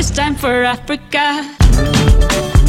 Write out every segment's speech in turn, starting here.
This time for Africa.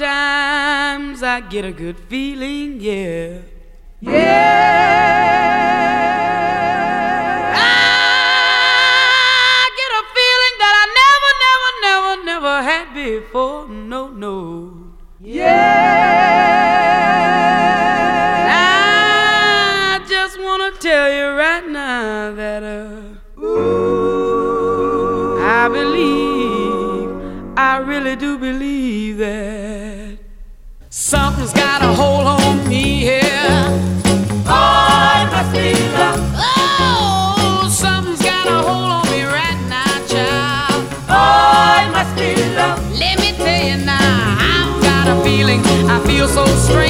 Sometimes I get a good feeling, yeah. Yeah. I feel so strange.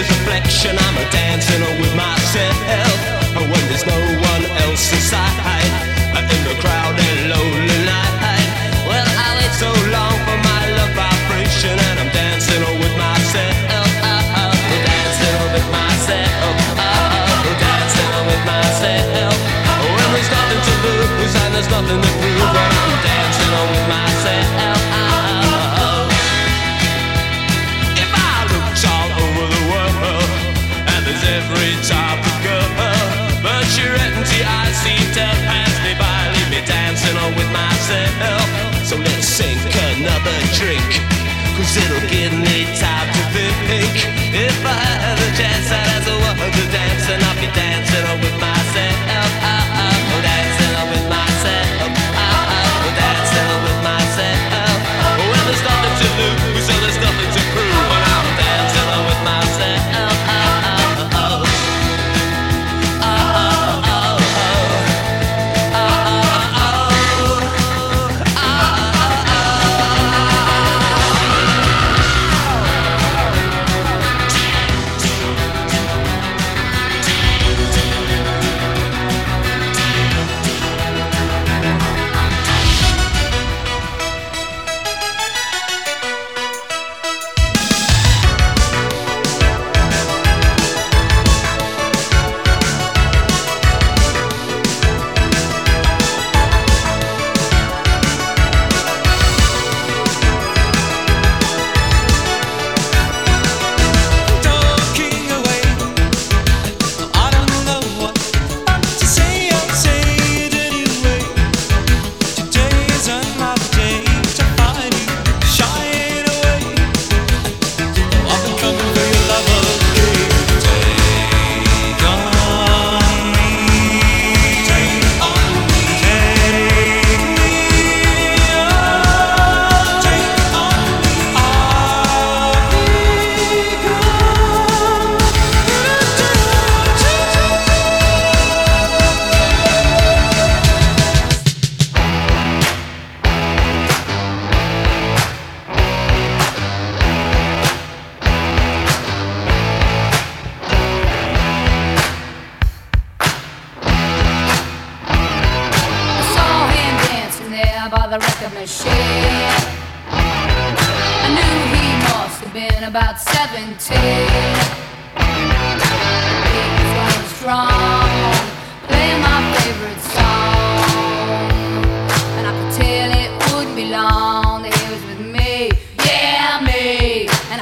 reflection. I'm a dancing with myself. myself. So let's sink another drink, cause it'll give me time to think. If I had a chance, I'd ask a woman to dance, and I'll be dancing with myself.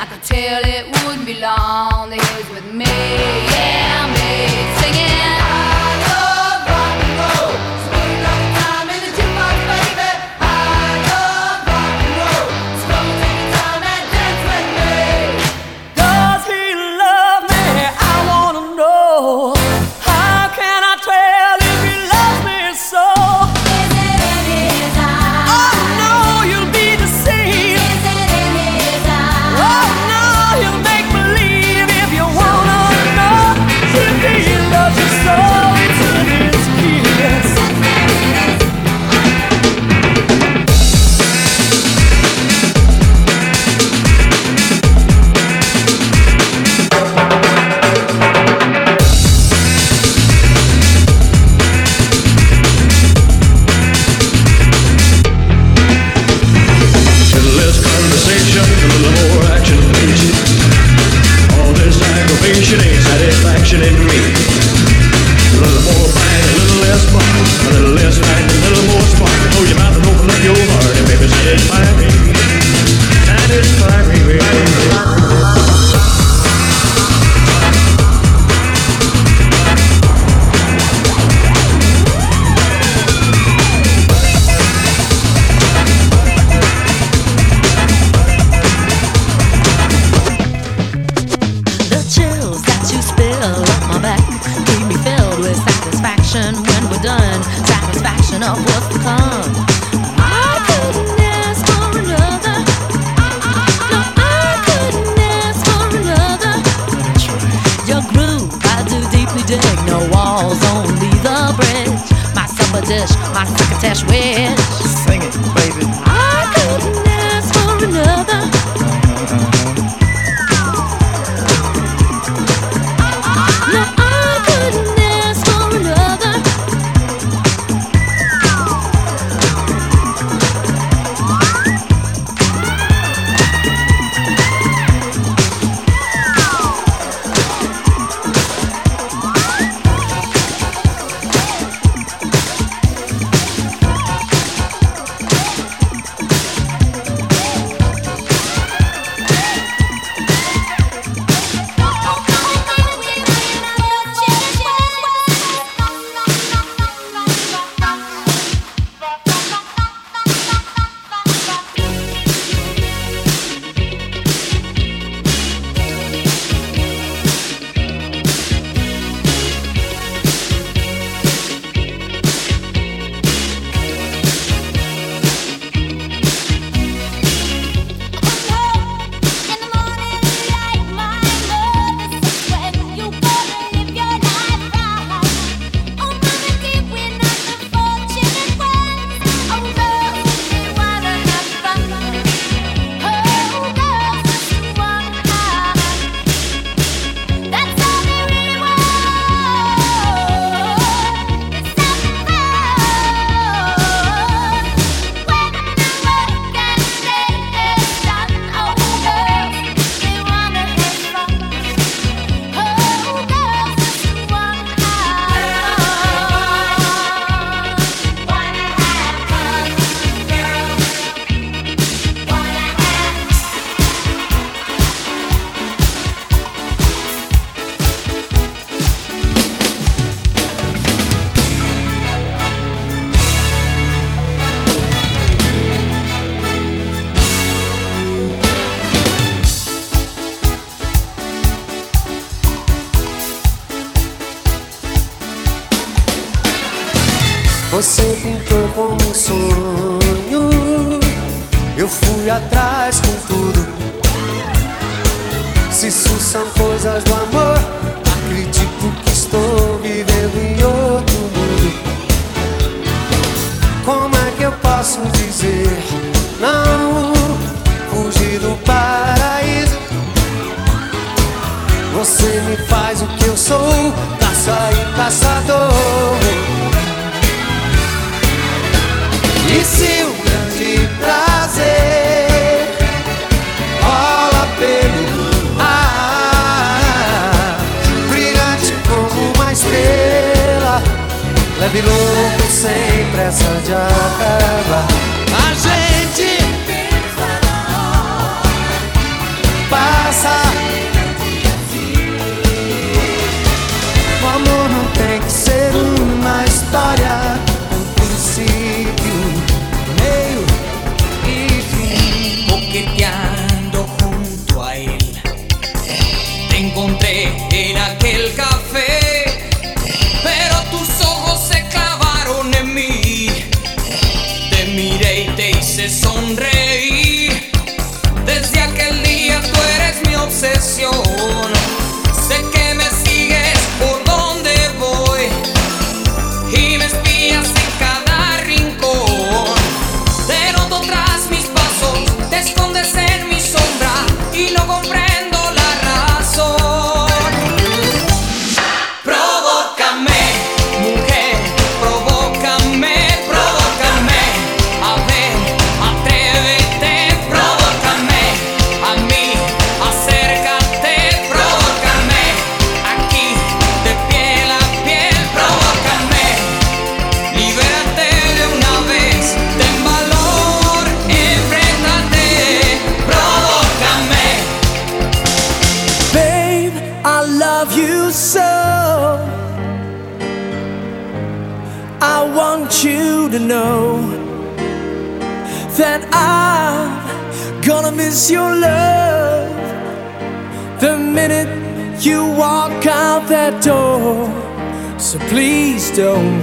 I could tell it wouldn't be long. They was with me. Yeah. sonho eu fui atrás com tudo. Se isso são coisas do amor, acredito que estou vivendo em outro mundo. Como é que eu posso dizer não? Fugir do paraíso. Você me faz o que eu sou, caça e caçador. de louco sem pressa de acabar. A gente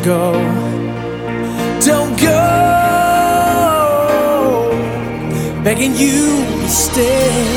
go. Don't go begging you to stay.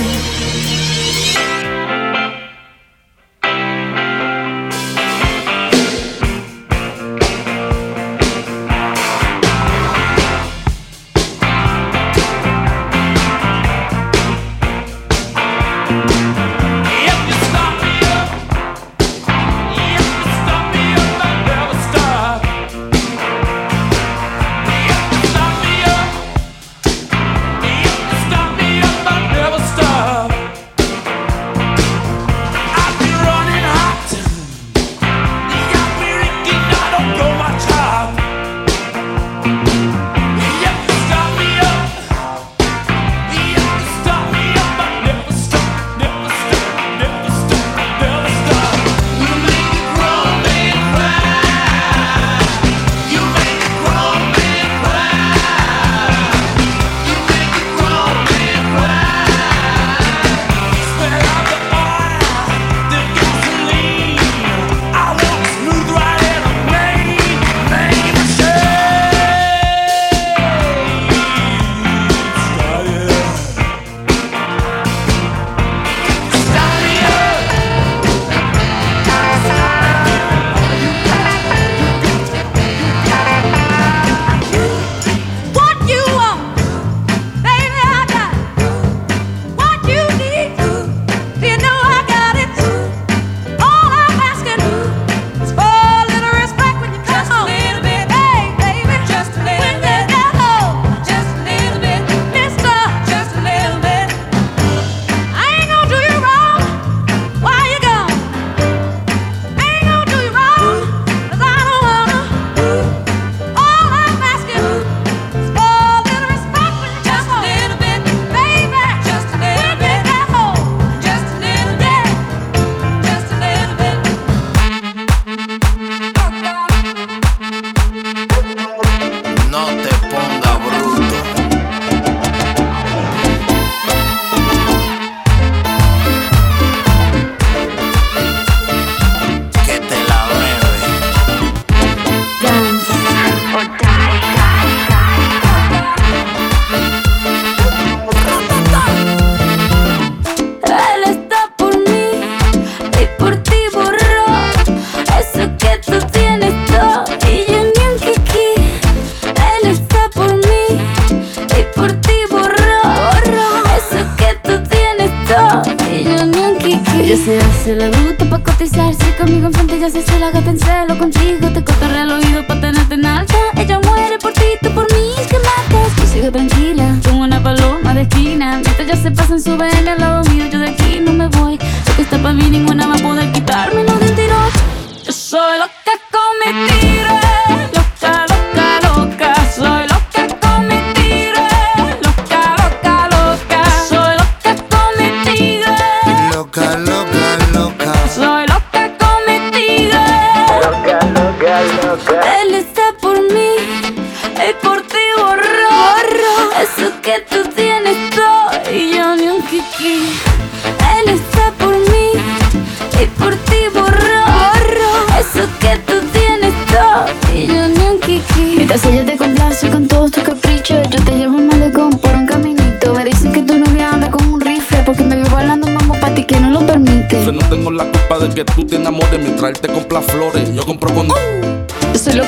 las flores, yo compro con... Uh, eso es lo